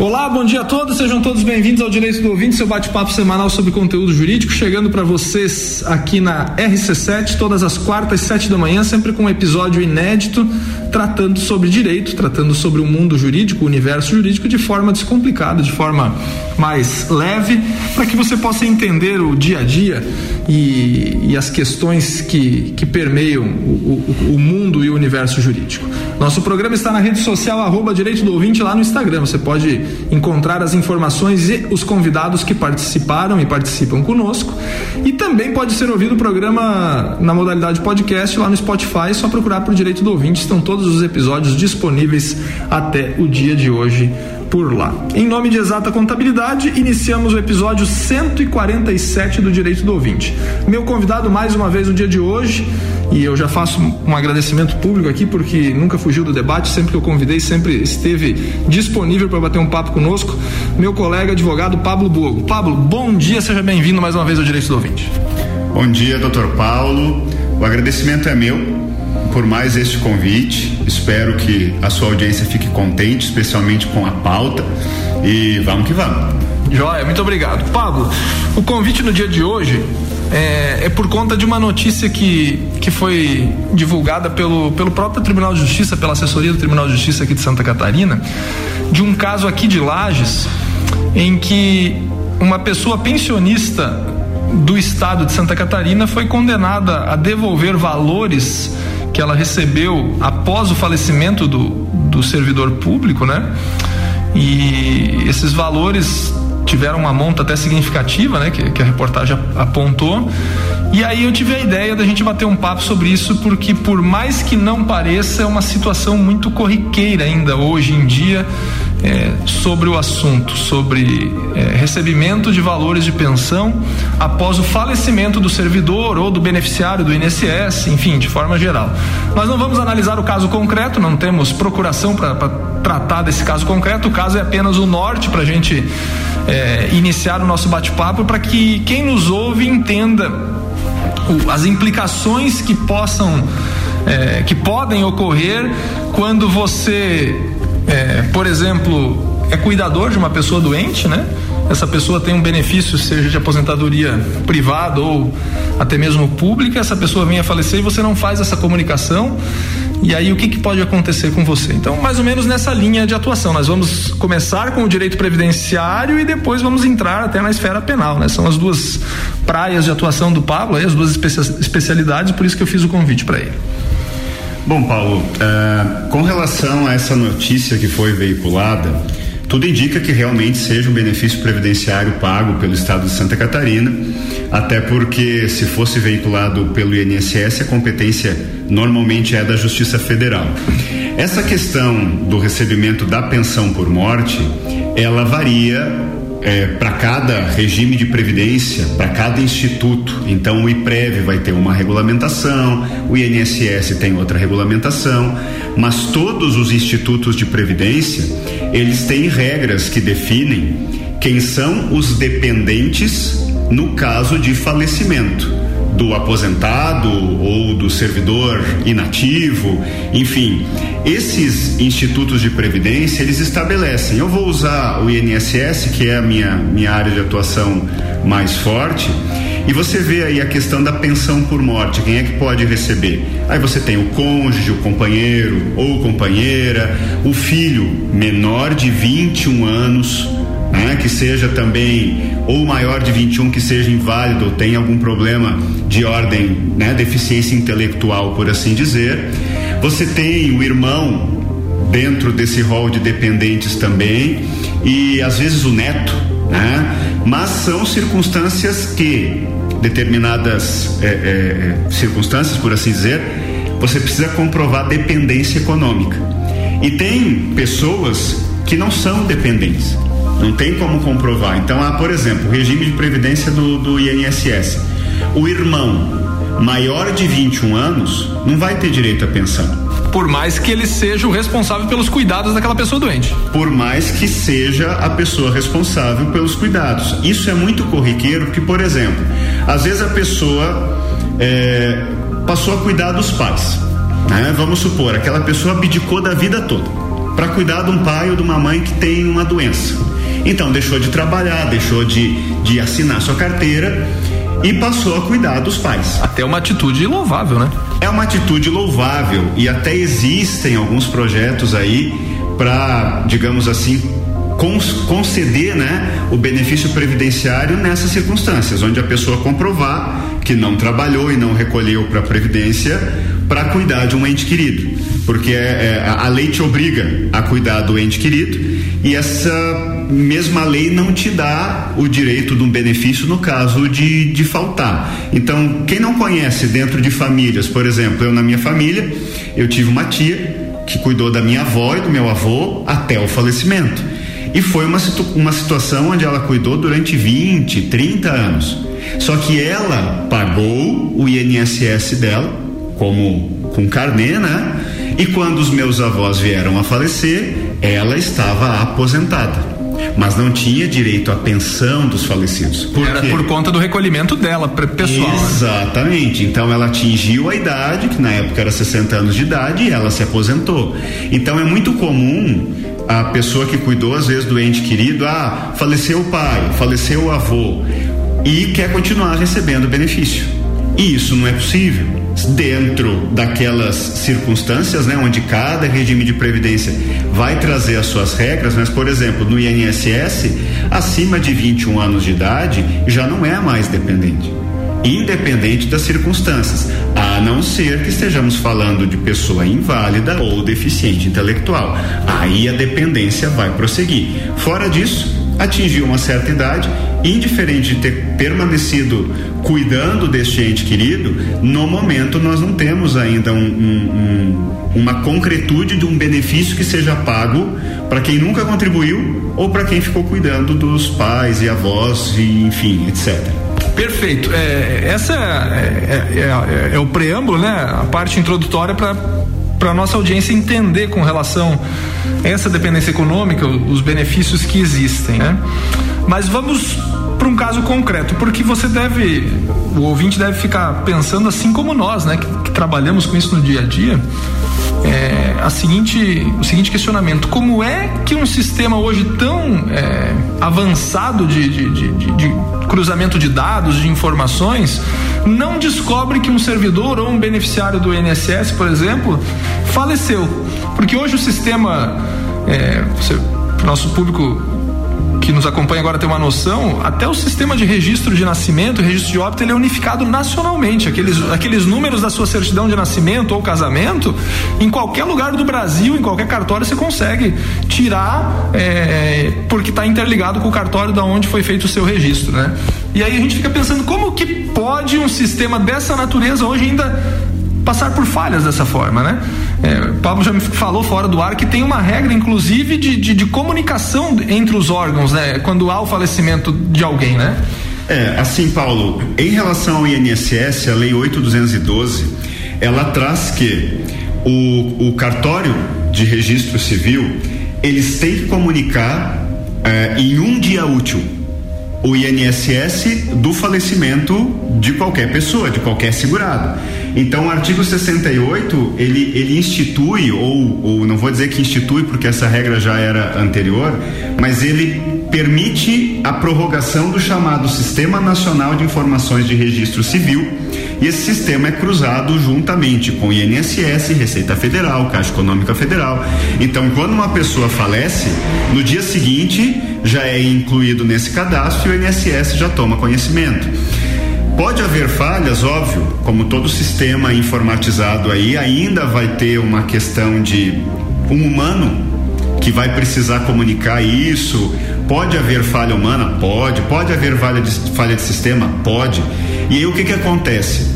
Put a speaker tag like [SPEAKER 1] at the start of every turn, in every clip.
[SPEAKER 1] Olá, bom dia a todos, sejam todos bem-vindos ao Direito do Ouvinte, seu bate-papo semanal sobre conteúdo jurídico, chegando para vocês aqui na RC7, todas as quartas, sete da manhã, sempre com um episódio inédito, tratando sobre direito, tratando sobre o mundo jurídico, o universo jurídico, de forma descomplicada, de forma mais leve, para que você possa entender o dia a dia e, e as questões que, que permeiam o, o, o mundo e o universo jurídico. Nosso programa está na rede social arroba Direito do Ouvinte lá no Instagram. Você pode encontrar as informações e os convidados que participaram e participam conosco. E também pode ser ouvido o programa na modalidade podcast lá no Spotify. É só procurar por Direito do Ouvinte. Estão todos os episódios disponíveis até o dia de hoje por lá. Em nome de Exata Contabilidade, iniciamos o episódio 147 do Direito do Ouvinte. Meu convidado mais uma vez no dia de hoje, e eu já faço um agradecimento público aqui porque nunca fugiu do debate, sempre que eu convidei, sempre esteve disponível para bater um papo conosco, meu colega advogado Pablo Bogo. Pablo, bom dia, seja bem-vindo mais uma vez ao Direito do Ouvinte.
[SPEAKER 2] Bom dia, doutor Paulo. O agradecimento é meu por mais este convite. Espero que a sua audiência fique contente, especialmente com a pauta. E vamos que vamos.
[SPEAKER 1] Joia, muito obrigado. Pablo, o convite no dia de hoje é, é, por conta de uma notícia que, que foi divulgada pelo, pelo próprio Tribunal de Justiça, pela assessoria do Tribunal de Justiça aqui de Santa Catarina, de um caso aqui de Lages, em que uma pessoa pensionista do estado de Santa Catarina foi condenada a devolver valores que ela recebeu após o falecimento do, do servidor público, né? E esses valores tiveram uma monta até significativa, né? Que, que a reportagem apontou. E aí eu tive a ideia da gente bater um papo sobre isso, porque por mais que não pareça, é uma situação muito corriqueira ainda hoje em dia é, sobre o assunto, sobre é, recebimento de valores de pensão após o falecimento do servidor ou do beneficiário do INSS, enfim, de forma geral. Nós não vamos analisar o caso concreto, não temos procuração para tratar desse caso concreto, o caso é apenas o norte para a gente é, iniciar o nosso bate-papo para que quem nos ouve entenda o, as implicações que possam, é, que podem ocorrer quando você é, por exemplo, é cuidador de uma pessoa doente, né? Essa pessoa tem um benefício, seja de aposentadoria privada ou até mesmo pública, essa pessoa vem a falecer e você não faz essa comunicação. E aí o que, que pode acontecer com você? Então, mais ou menos nessa linha de atuação. Nós vamos começar com o direito previdenciário e depois vamos entrar até na esfera penal, né? São as duas praias de atuação do Pablo, aí, as duas especialidades, por isso que eu fiz o convite para ele.
[SPEAKER 2] Bom, Paulo, uh, com relação a essa notícia que foi veiculada, tudo indica que realmente seja um benefício previdenciário pago pelo Estado de Santa Catarina, até porque se fosse veiculado pelo INSS, a competência normalmente é da Justiça Federal. Essa questão do recebimento da pensão por morte, ela varia é, para cada regime de previdência, para cada instituto. Então, o IPREV vai ter uma regulamentação, o INSS tem outra regulamentação, mas todos os institutos de previdência eles têm regras que definem quem são os dependentes no caso de falecimento do aposentado ou do servidor inativo, enfim, esses institutos de previdência eles estabelecem. Eu vou usar o INSS, que é a minha, minha área de atuação mais forte. E você vê aí a questão da pensão por morte, quem é que pode receber? Aí você tem o cônjuge, o companheiro ou companheira, o filho menor de 21 anos, né, que seja também ou maior de 21 que seja inválido ou tenha algum problema de ordem, né, deficiência intelectual, por assim dizer. Você tem o irmão dentro desse rol de dependentes também e às vezes o neto, né? Mas são circunstâncias que determinadas é, é, circunstâncias, por assim dizer, você precisa comprovar dependência econômica. E tem pessoas que não são dependentes. Não tem como comprovar. Então, há, por exemplo, o regime de previdência do, do INSS. O irmão maior de 21 anos não vai ter direito à pensão.
[SPEAKER 1] Por mais que ele seja o responsável pelos cuidados daquela pessoa doente.
[SPEAKER 2] Por mais que seja a pessoa responsável pelos cuidados. Isso é muito corriqueiro, porque, por exemplo, às vezes a pessoa é, passou a cuidar dos pais. Né? Vamos supor, aquela pessoa abdicou da vida toda para cuidar de um pai ou de uma mãe que tem uma doença. Então deixou de trabalhar, deixou de, de assinar sua carteira e passou a cuidar dos pais.
[SPEAKER 1] Até uma atitude louvável, né?
[SPEAKER 2] É uma atitude louvável e até existem alguns projetos aí para, digamos assim, conceder né, o benefício previdenciário nessas circunstâncias, onde a pessoa comprovar que não trabalhou e não recolheu para a Previdência para cuidar de um ente querido. Porque é, é, a lei te obriga a cuidar do ente querido e essa mesma lei não te dá o direito de um benefício no caso de, de faltar. Então, quem não conhece dentro de famílias, por exemplo, eu na minha família, eu tive uma tia que cuidou da minha avó e do meu avô até o falecimento. E foi uma, situ uma situação onde ela cuidou durante 20, 30 anos. Só que ela pagou o INSS dela, como com carnê, né? E quando os meus avós vieram a falecer, ela estava aposentada mas não tinha direito à pensão dos falecidos.
[SPEAKER 1] Por Era quê? por conta do recolhimento dela, pessoal. Né?
[SPEAKER 2] Exatamente. Né? Então ela atingiu a idade, que na época era 60 anos de idade, e ela se aposentou. Então é muito comum a pessoa que cuidou, às vezes, do ente querido, ah, faleceu o pai, faleceu o avô, e quer continuar recebendo benefício. E isso não é possível. Dentro daquelas circunstâncias, né, onde cada regime de previdência vai trazer as suas regras, mas, por exemplo, no INSS, acima de 21 anos de idade já não é mais dependente independente das circunstâncias, a não ser que estejamos falando de pessoa inválida ou deficiente intelectual. Aí a dependência vai prosseguir. Fora disso, atingiu uma certa idade, indiferente de ter permanecido cuidando deste ente querido, no momento nós não temos ainda um, um, um, uma concretude de um benefício que seja pago para quem nunca contribuiu ou para quem ficou cuidando dos pais e avós e enfim, etc.
[SPEAKER 1] Perfeito. É, essa é, é, é, é, o preâmbulo, né? A parte introdutória para para nossa audiência entender com relação a essa dependência econômica, os benefícios que existem, né? Mas vamos para um caso concreto, porque você deve, o ouvinte deve ficar pensando assim como nós, né, que, que trabalhamos com isso no dia a dia é, a seguinte, o seguinte questionamento: como é que um sistema hoje tão é, avançado de, de, de, de, cruzamento de dados, de informações, não descobre que um servidor ou um beneficiário do INSS, por exemplo, faleceu? Porque hoje o sistema, é, nosso público que nos acompanha agora tem uma noção, até o sistema de registro de nascimento, registro de óbito, ele é unificado nacionalmente. Aqueles, aqueles números da sua certidão de nascimento ou casamento, em qualquer lugar do Brasil, em qualquer cartório, você consegue tirar, é, porque está interligado com o cartório da onde foi feito o seu registro, né? E aí a gente fica pensando como que pode um sistema dessa natureza hoje ainda passar por falhas dessa forma, né? É, Pablo já me falou fora do ar que tem uma regra, inclusive, de, de, de comunicação entre os órgãos, né? Quando há o falecimento de alguém, né?
[SPEAKER 2] É, assim, Paulo, em relação ao INSS, a Lei 8212, ela traz que o, o cartório de registro civil, eles têm que comunicar é, em um dia útil o INSS do falecimento de qualquer pessoa, de qualquer segurado. Então, o artigo 68, ele, ele institui, ou, ou não vou dizer que institui, porque essa regra já era anterior, mas ele permite a prorrogação do chamado Sistema Nacional de Informações de Registro Civil, e esse sistema é cruzado juntamente com INSS, Receita Federal, Caixa Econômica Federal. Então, quando uma pessoa falece, no dia seguinte já é incluído nesse cadastro e o INSS já toma conhecimento. Pode haver falhas, óbvio, como todo sistema informatizado aí, ainda vai ter uma questão de um humano que vai precisar comunicar isso. Pode haver falha humana? Pode. Pode haver falha de, falha de sistema? Pode. E aí o que, que acontece?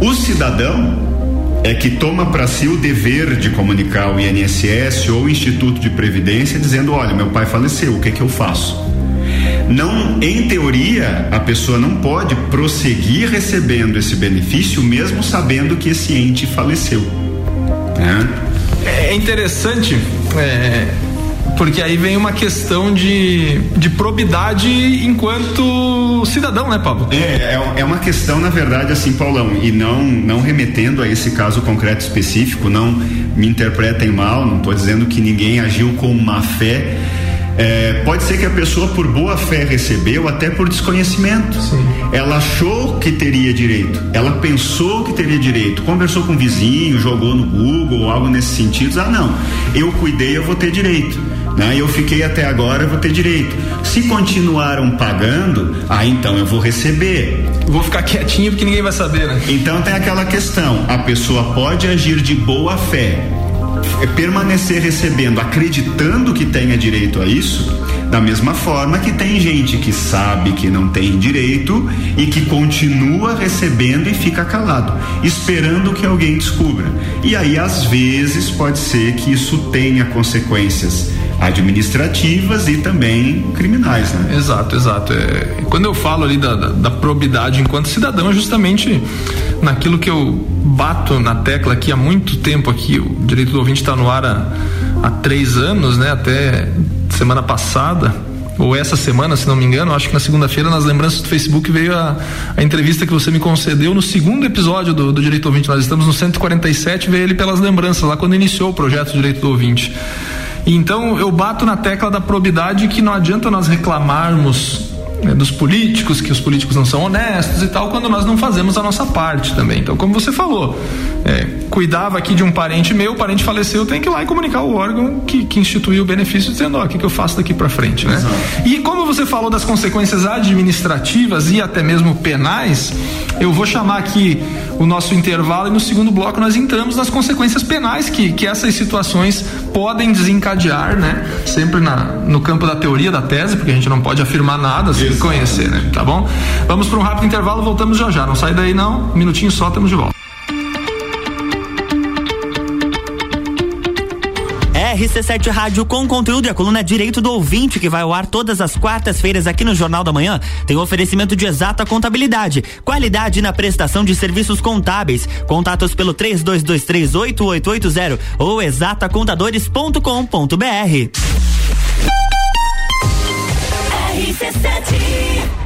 [SPEAKER 2] O cidadão é que toma para si o dever de comunicar o INSS ou o Instituto de Previdência dizendo: olha, meu pai faleceu, o que, que eu faço? Não, em teoria, a pessoa não pode prosseguir recebendo esse benefício mesmo sabendo que esse ente faleceu.
[SPEAKER 1] Né? É interessante é, Porque aí vem uma questão de, de probidade enquanto cidadão, né, Pablo?
[SPEAKER 2] É, é, é uma questão, na verdade, assim, Paulão, e não, não remetendo a esse caso concreto específico, não me interpretem mal, não estou dizendo que ninguém agiu com má fé é, pode ser que a pessoa, por boa fé, recebeu, até por desconhecimento. Sim. Ela achou que teria direito, ela pensou que teria direito, conversou com o vizinho, jogou no Google, ou algo nesse sentido. Ah, não, eu cuidei, eu vou ter direito. Né? Eu fiquei até agora, eu vou ter direito. Se continuaram pagando, ah, então eu vou receber.
[SPEAKER 1] Vou ficar quietinho porque ninguém vai saber, né?
[SPEAKER 2] Então tem aquela questão: a pessoa pode agir de boa fé, é permanecer recebendo, acreditando que tenha direito a isso, da mesma forma que tem gente que sabe que não tem direito e que continua recebendo e fica calado, esperando que alguém descubra. E aí, às vezes, pode ser que isso tenha consequências administrativas e também criminais, né?
[SPEAKER 1] Exato, exato. É, quando eu falo ali da, da, da, probidade enquanto cidadão, é justamente naquilo que eu bato na tecla aqui há muito tempo aqui, o direito do ouvinte está no ar há, há três anos, né? Até semana passada, ou essa semana, se não me engano, acho que na segunda-feira, nas lembranças do Facebook, veio a, a, entrevista que você me concedeu no segundo episódio do, do Direito Ouvinte. Nós estamos no 147, veio ele pelas lembranças, lá quando iniciou o projeto Direito do Ouvinte. Então eu bato na tecla da probidade que não adianta nós reclamarmos né, dos políticos, que os políticos não são honestos e tal, quando nós não fazemos a nossa parte também. Então, como você falou, é, cuidava aqui de um parente meu, o parente faleceu, tem que ir lá e comunicar o órgão que, que instituiu o benefício, dizendo, ó, o que, que eu faço daqui para frente, né? Exato. E como você falou das consequências administrativas e até mesmo penais, eu vou chamar aqui o nosso intervalo e no segundo bloco nós entramos nas consequências penais que, que essas situações podem desencadear, né? Sempre na, no campo da teoria da tese, porque a gente não pode afirmar nada sem Isso. conhecer, né? Tá bom? Vamos para um rápido intervalo, voltamos já já. Não sai daí não, um minutinho só, estamos de volta.
[SPEAKER 3] RC7 Rádio com conteúdo e a coluna Direito do Ouvinte, que vai ao ar todas as quartas-feiras aqui no Jornal da Manhã, tem oferecimento de exata contabilidade, qualidade na prestação de serviços contábeis. Contatos pelo 32238880 ou exatacontadores.com.br.
[SPEAKER 4] RC7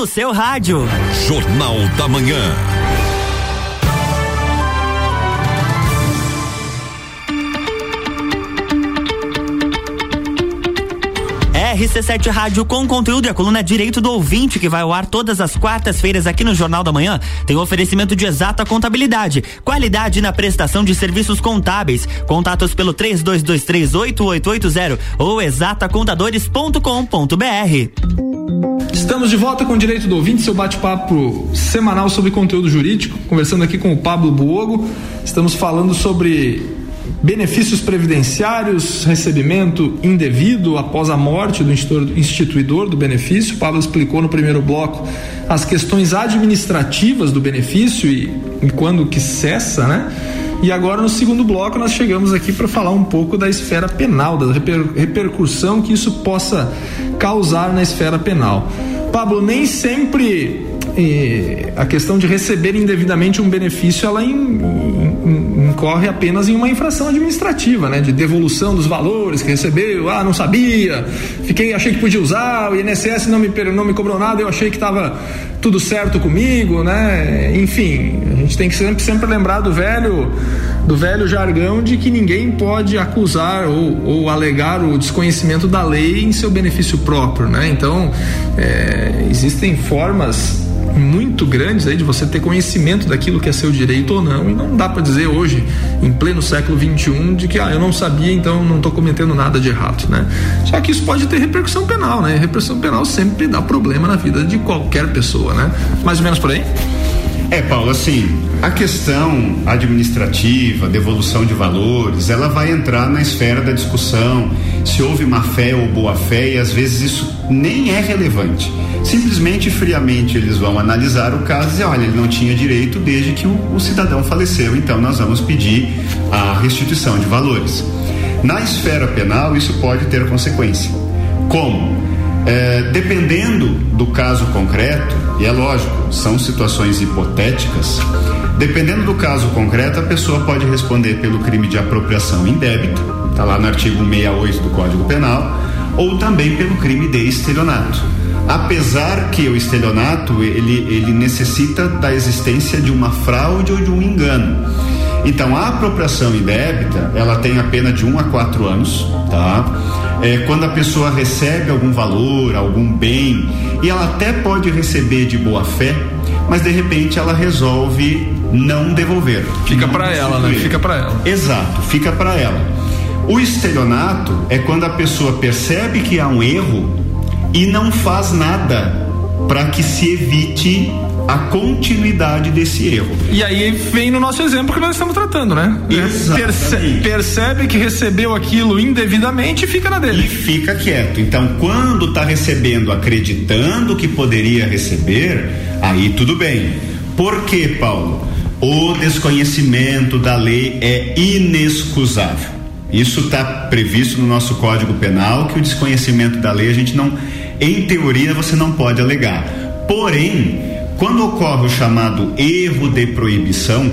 [SPEAKER 3] No seu rádio.
[SPEAKER 5] Jornal da Manhã.
[SPEAKER 3] RC7 Rádio com conteúdo e a coluna Direito do Ouvinte, que vai ao ar todas as quartas-feiras aqui no Jornal da Manhã, tem oferecimento de exata contabilidade, qualidade na prestação de serviços contábeis. Contatos pelo 32238880 ou exatacontadores.com.br.
[SPEAKER 1] Estamos de volta com o Direito do Ouvinte, seu bate-papo semanal sobre conteúdo jurídico, conversando aqui com o Pablo Buogo. Estamos falando sobre benefícios previdenciários, recebimento indevido após a morte do instituidor do benefício. O Pablo explicou no primeiro bloco as questões administrativas do benefício e, e quando que cessa, né? E agora no segundo bloco nós chegamos aqui para falar um pouco da esfera penal, da reper, repercussão que isso possa causar na esfera penal. Pablo, nem sempre a questão de receber indevidamente um benefício ela in, in, incorre apenas em uma infração administrativa, né? De devolução dos valores que recebeu, ah, não sabia, fiquei, achei que podia usar, o INSS não me, não me cobrou nada, eu achei que estava tudo certo comigo, né? Enfim, a gente tem que sempre, sempre lembrar do velho do velho jargão de que ninguém pode acusar ou, ou alegar o desconhecimento da lei em seu benefício próprio, né? Então é, existem formas muito grandes aí de você ter conhecimento daquilo que é seu direito ou não. E não dá para dizer hoje, em pleno século XXI, de que ah, eu não sabia, então não estou cometendo nada de errado, né? Só que isso pode ter repercussão penal, né? Repercussão penal sempre dá problema na vida de qualquer pessoa, né? Mais ou menos por aí?
[SPEAKER 2] É, Paulo, assim, a questão administrativa, devolução de valores, ela vai entrar na esfera da discussão se houve má fé ou boa fé e às vezes isso nem é relevante. Simplesmente, friamente, eles vão analisar o caso e dizer, olha, ele não tinha direito desde que o, o cidadão faleceu, então nós vamos pedir a restituição de valores. Na esfera penal, isso pode ter consequência. Como? É, dependendo do caso concreto, e é lógico, são situações hipotéticas, dependendo do caso concreto, a pessoa pode responder pelo crime de apropriação indébita, está lá no artigo 168 do Código Penal, ou também pelo crime de estelionato. Apesar que o estelionato ele, ele necessita da existência de uma fraude ou de um engano. Então a apropriação indébita ela tem a pena de 1 um a 4 anos, tá? É, quando a pessoa recebe algum valor, algum bem, e ela até pode receber de boa fé, mas de repente ela resolve não devolver.
[SPEAKER 1] Fica para ela, né? Fica para ela.
[SPEAKER 2] Exato, fica para ela. O estelionato é quando a pessoa percebe que há um erro e não faz nada para que se evite a continuidade desse erro.
[SPEAKER 1] E aí vem no nosso exemplo que nós estamos tratando, né? Perce percebe que recebeu aquilo indevidamente e fica na dele.
[SPEAKER 2] E fica quieto. Então, quando está recebendo acreditando que poderia receber, aí tudo bem. Por quê, Paulo? O desconhecimento da lei é inexcusável. Isso está previsto no nosso Código Penal que o desconhecimento da lei a gente não, em teoria, você não pode alegar. Porém, quando ocorre o chamado erro de proibição,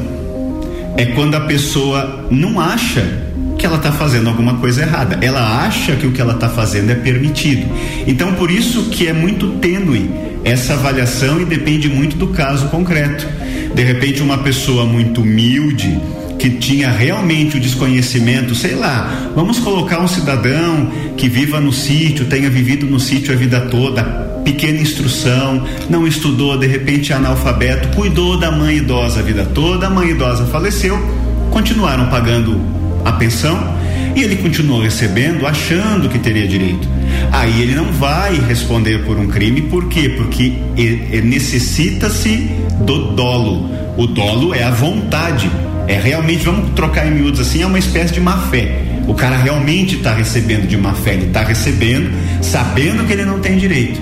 [SPEAKER 2] é quando a pessoa não acha que ela está fazendo alguma coisa errada. Ela acha que o que ela está fazendo é permitido. Então, por isso que é muito tênue essa avaliação e depende muito do caso concreto. De repente, uma pessoa muito humilde, que tinha realmente o desconhecimento, sei lá, vamos colocar um cidadão que viva no sítio, tenha vivido no sítio a vida toda, pequena instrução, não estudou, de repente é analfabeto, cuidou da mãe idosa a vida toda, a mãe idosa faleceu, continuaram pagando a pensão e ele continuou recebendo, achando que teria direito. Aí ele não vai responder por um crime, por quê? Porque necessita-se do dolo. O dolo é a vontade. É realmente, vamos trocar em miúdos assim, é uma espécie de má fé. O cara realmente está recebendo de má fé, ele está recebendo sabendo que ele não tem direito.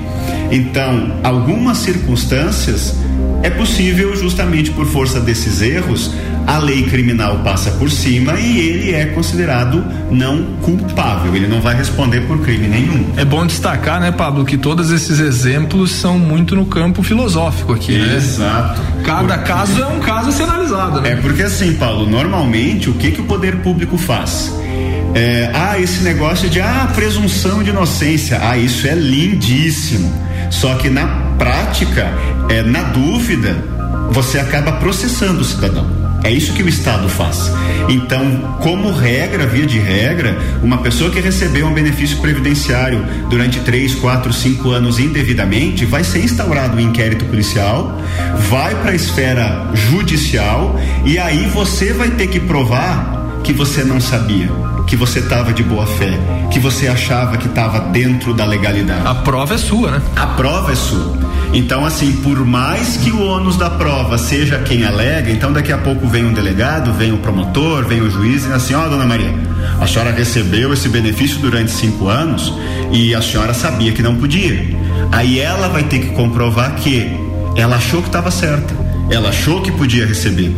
[SPEAKER 2] Então, algumas circunstâncias é possível, justamente por força desses erros, a lei criminal passa por cima e ele é considerado não culpável. Ele não vai responder por crime nenhum.
[SPEAKER 1] É bom destacar, né, Pablo, que todos esses exemplos são muito no campo filosófico aqui,
[SPEAKER 2] né? Exato.
[SPEAKER 1] Cada porque... caso é um caso a ser analisado, né?
[SPEAKER 2] É porque assim, Paulo, normalmente o que que o poder público faz? É, ah, esse negócio de ah, presunção de inocência. Ah, isso é lindíssimo. Só que na prática, é, na dúvida, você acaba processando o cidadão. É isso que o Estado faz. Então, como regra, via de regra, uma pessoa que recebeu um benefício previdenciário durante três, quatro, cinco anos indevidamente, vai ser instaurado um inquérito policial, vai para a esfera judicial e aí você vai ter que provar que você não sabia que você estava de boa fé, que você achava que estava dentro da legalidade.
[SPEAKER 1] A prova é sua, né?
[SPEAKER 2] A prova é sua. Então, assim, por mais que o ônus da prova seja quem alega, então daqui a pouco vem um delegado, vem o um promotor, vem o juiz e assim, ó, oh, dona Maria, a senhora recebeu esse benefício durante cinco anos e a senhora sabia que não podia. Aí ela vai ter que comprovar que ela achou que estava certa, ela achou que podia receber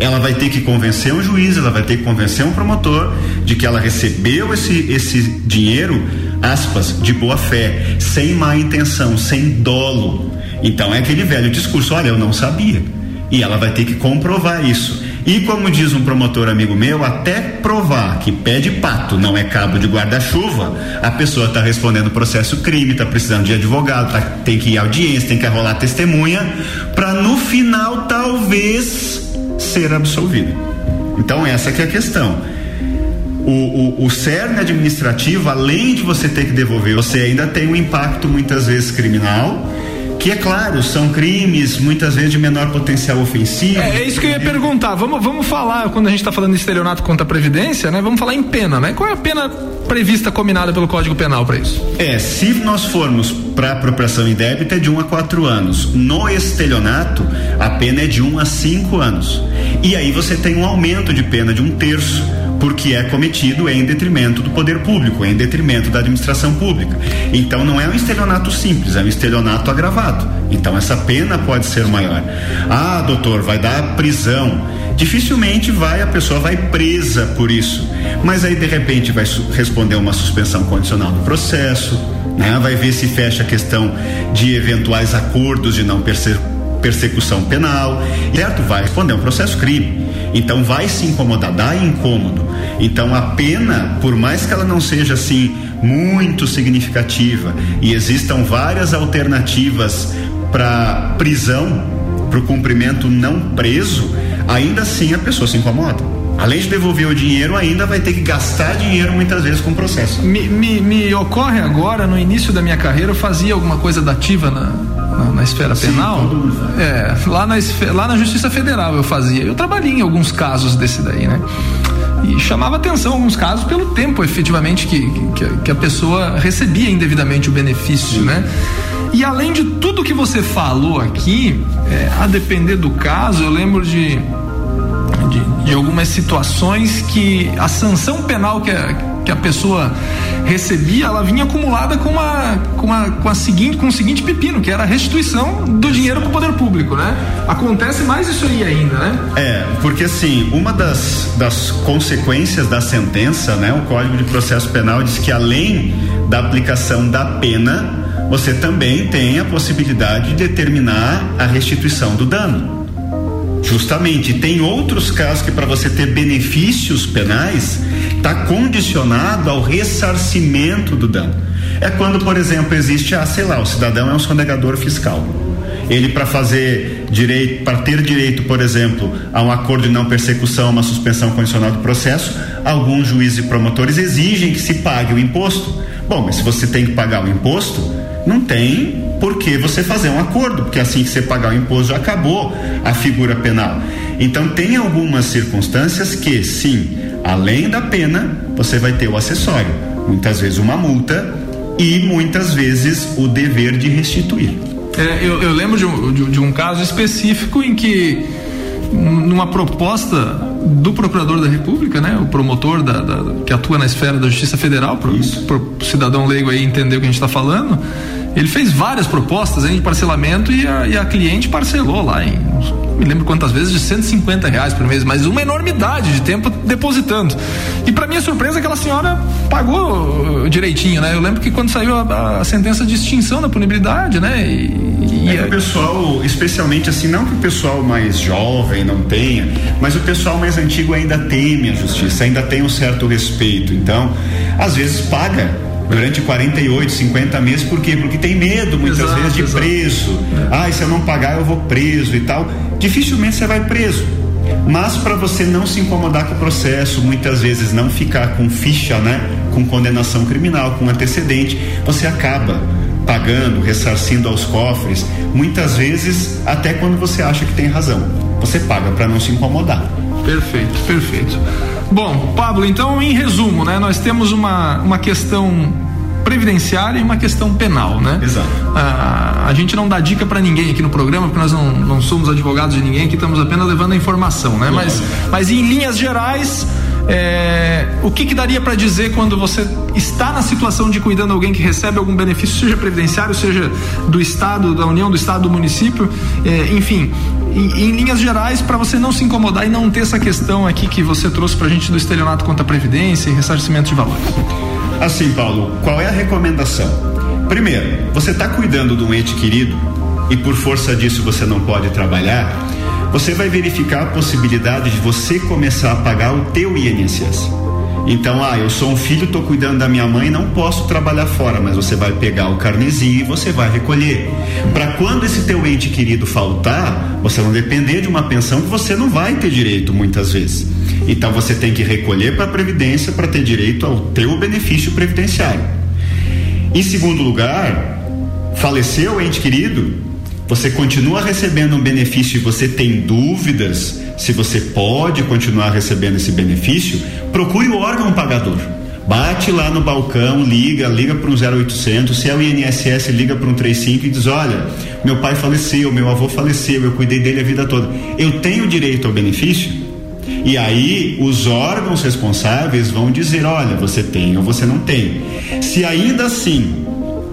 [SPEAKER 2] ela vai ter que convencer um juiz, ela vai ter que convencer um promotor de que ela recebeu esse, esse dinheiro, aspas, de boa fé, sem má intenção, sem dolo. Então é aquele velho discurso: olha, eu não sabia. E ela vai ter que comprovar isso. E como diz um promotor amigo meu, até provar que pé de pato não é cabo de guarda-chuva, a pessoa está respondendo processo crime, está precisando de advogado, tá, tem que ir à audiência, tem que arrolar testemunha, para no final talvez ser absolvida. Então essa que é a questão. O, o, o cerne administrativo, além de você ter que devolver, você ainda tem um impacto muitas vezes criminal que é claro, são crimes muitas vezes de menor potencial ofensivo.
[SPEAKER 1] É, é isso que eu ia perguntar. Vamos, vamos falar, quando a gente está falando de estelionato contra a Previdência, né? Vamos falar em pena, né? Qual é a pena prevista, combinada pelo Código Penal para isso?
[SPEAKER 2] É, se nós formos para apropriação indébita é de 1 um a 4 anos. No estelionato, a pena é de 1 um a 5 anos. E aí você tem um aumento de pena de um terço porque é cometido em detrimento do poder público, em detrimento da administração pública. Então não é um estelionato simples, é um estelionato agravado. Então essa pena pode ser maior. Ah, doutor, vai dar prisão. Dificilmente vai a pessoa vai presa por isso, mas aí de repente vai responder uma suspensão condicional do processo, né? Vai ver se fecha a questão de eventuais acordos de não persecução penal, certo? Vai responder um processo crime. Então vai se incomodar, dá incômodo. Então a pena, por mais que ela não seja assim muito significativa e existam várias alternativas para prisão, para o cumprimento não preso, ainda assim a pessoa se incomoda. Além de devolver o dinheiro, ainda vai ter que gastar dinheiro muitas vezes com o processo.
[SPEAKER 1] Me, me, me ocorre agora, no início da minha carreira, eu fazia alguma coisa dativa na, na, na esfera Sim, penal. É, lá na, lá na Justiça Federal eu fazia. Eu trabalhei em alguns casos desse daí, né? E chamava atenção alguns casos pelo tempo efetivamente que, que, que a pessoa recebia indevidamente o benefício, Sim. né? E além de tudo que você falou aqui, é, a depender do caso, eu lembro de, de, de algumas situações que a sanção penal que a, que a pessoa recebia, ela vinha acumulada com uma, com uma, com a seguinte, com o seguinte pepino, que era a restituição do dinheiro para o poder público, né? Acontece mais isso aí ainda, né?
[SPEAKER 2] É, porque assim, uma das, das consequências da sentença, né? O Código de Processo Penal diz que além da aplicação da pena, você também tem a possibilidade de determinar a restituição do dano. Justamente, tem outros casos que para você ter benefícios penais está condicionado ao ressarcimento do dano. É quando, por exemplo, existe, ah, sei lá, o cidadão é um sonegador fiscal. Ele para fazer direito, para ter direito, por exemplo, a um acordo de não persecução, uma suspensão condicional do processo, alguns juízes e promotores exigem que se pague o imposto. Bom, mas se você tem que pagar o imposto, não tem por que você fazer um acordo, porque assim que você pagar o imposto já acabou a figura penal. Então tem algumas circunstâncias que, sim, além da pena, você vai ter o acessório, muitas vezes uma multa e muitas vezes o dever de restituir.
[SPEAKER 1] É, eu, eu, lembro de um, de, de um caso específico em que numa proposta do procurador da República, né, o promotor da, da, que atua na esfera da Justiça Federal, para o cidadão leigo aí entender o que a gente está falando, ele fez várias propostas hein, de parcelamento e a, e a cliente parcelou lá em me lembro quantas vezes, de 150 reais por mês, mas uma enormidade de tempo depositando. E para minha surpresa, aquela senhora pagou uh, direitinho, né? Eu lembro que quando saiu a, a sentença de extinção da punibilidade, né?
[SPEAKER 2] E, e é o pessoal, especialmente assim, não que o pessoal mais jovem não tenha, mas o pessoal mais antigo ainda teme a justiça, ainda tem um certo respeito. Então, às vezes paga durante 48, 50 meses, por quê? Porque tem medo muitas exato, vezes de exato. preso. É. Ah, se eu não pagar eu vou preso e tal. Dificilmente você vai preso. Mas para você não se incomodar com o processo, muitas vezes não ficar com ficha, né, com condenação criminal, com antecedente, você acaba pagando, ressarcindo aos cofres, muitas vezes até quando você acha que tem razão. Você paga para não se incomodar.
[SPEAKER 1] Perfeito, perfeito. Bom, Pablo, então em resumo, né, nós temos uma, uma questão previdenciária e uma questão penal, né?
[SPEAKER 2] Exato.
[SPEAKER 1] Ah, a gente não dá dica para ninguém aqui no programa, porque nós não, não somos advogados de ninguém, aqui estamos apenas levando a informação, né? Mas, mas em linhas gerais, é, o que, que daria para dizer quando você está na situação de cuidando alguém que recebe algum benefício, seja previdenciário, seja do Estado, da União, do Estado, do município, é, enfim, em, em, linhas gerais, para você não se incomodar e não ter essa questão aqui que você trouxe para a gente do estelionato contra a Previdência e ressarcimento de valores?
[SPEAKER 2] Assim, Paulo, qual é a recomendação? Primeiro, você está cuidando de um ente querido e por força disso você não pode trabalhar, você vai verificar a possibilidade de você começar a pagar o teu INSS. Então, ah, eu sou um filho, estou cuidando da minha mãe, não posso trabalhar fora, mas você vai pegar o carnezinho e você vai recolher. Para quando esse teu ente querido faltar, você não depender de uma pensão que você não vai ter direito muitas vezes. Então você tem que recolher para a previdência para ter direito ao teu benefício previdenciário. Em segundo lugar, faleceu o ente querido, você continua recebendo um benefício e você tem dúvidas se você pode continuar recebendo esse benefício, procure o órgão pagador. Bate lá no balcão, liga, liga para um 0800, se é o INSS, liga para um 35 e diz: Olha, meu pai faleceu, meu avô faleceu, eu cuidei dele a vida toda. Eu tenho direito ao benefício? E aí os órgãos responsáveis vão dizer: olha, você tem ou você não tem. Se ainda assim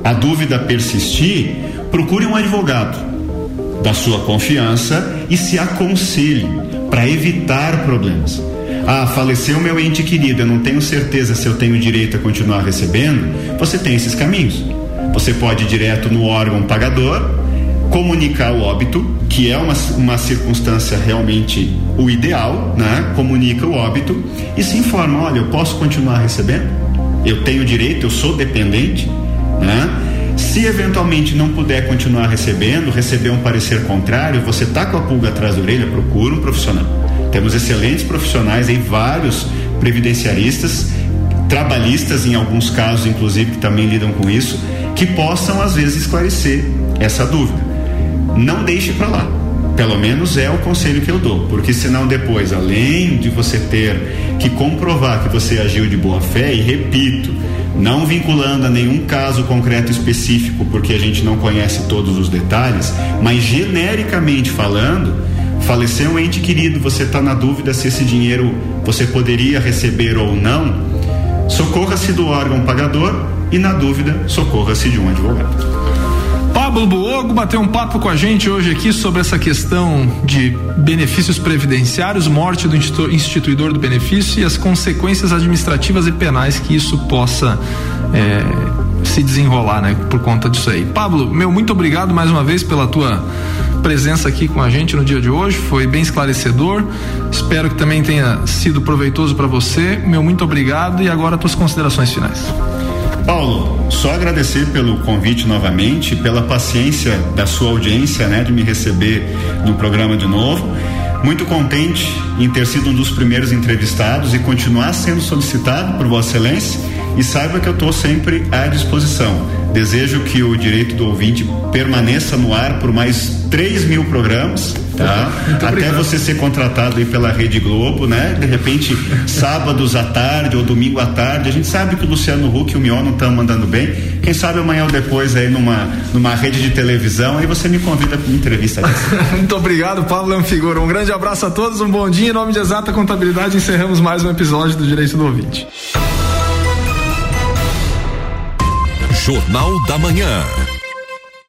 [SPEAKER 2] a dúvida persistir, procure um advogado da sua confiança e se aconselhe para evitar problemas. Ah, faleceu meu ente querido, eu não tenho certeza se eu tenho direito a continuar recebendo. Você tem esses caminhos. Você pode ir direto no órgão pagador, comunicar o óbito, que é uma, uma circunstância realmente o ideal, né? Comunica o óbito e se informa: olha, eu posso continuar recebendo? Eu tenho direito, eu sou dependente, né? Se eventualmente não puder continuar recebendo, receber um parecer contrário, você está com a pulga atrás da orelha, procura um profissional. Temos excelentes profissionais aí, vários previdenciaristas, trabalhistas em alguns casos, inclusive, que também lidam com isso, que possam às vezes esclarecer essa dúvida. Não deixe para lá. Pelo menos é o conselho que eu dou, porque senão depois, além de você ter que comprovar que você agiu de boa fé, e repito, não vinculando a nenhum caso concreto específico, porque a gente não conhece todos os detalhes, mas genericamente falando, faleceu um ente querido, você está na dúvida se esse dinheiro você poderia receber ou não, socorra-se do órgão pagador e, na dúvida, socorra-se de um advogado.
[SPEAKER 1] Pablo Buogo bateu um papo com a gente hoje aqui sobre essa questão de benefícios previdenciários, morte do instituidor do benefício e as consequências administrativas e penais que isso possa é, se desenrolar, né, por conta disso aí. Pablo, meu muito obrigado mais uma vez pela tua presença aqui com a gente no dia de hoje, foi bem esclarecedor. Espero que também tenha sido proveitoso para você. Meu muito obrigado e agora tuas considerações finais.
[SPEAKER 2] Paulo, só agradecer pelo convite novamente, pela paciência da sua audiência, né, de me receber no programa de novo. Muito contente em ter sido um dos primeiros entrevistados e continuar sendo solicitado por Vossa Excelência. E saiba que eu estou sempre à disposição. Desejo que o direito do ouvinte permaneça no ar por mais 3 mil programas Tá? Até você ser contratado aí pela Rede Globo, né? De repente, sábados à tarde ou domingo à tarde, a gente sabe que o Luciano Huck e o Mion não estão mandando bem. Quem sabe amanhã ou depois aí numa, numa rede de televisão, aí você me convida para uma entrevista.
[SPEAKER 1] Muito obrigado, Pablo Figura. Um grande abraço a todos, um bom dia. Em nome de Exata Contabilidade, encerramos mais um episódio do Direito do Ouvinte.
[SPEAKER 5] Jornal da Manhã.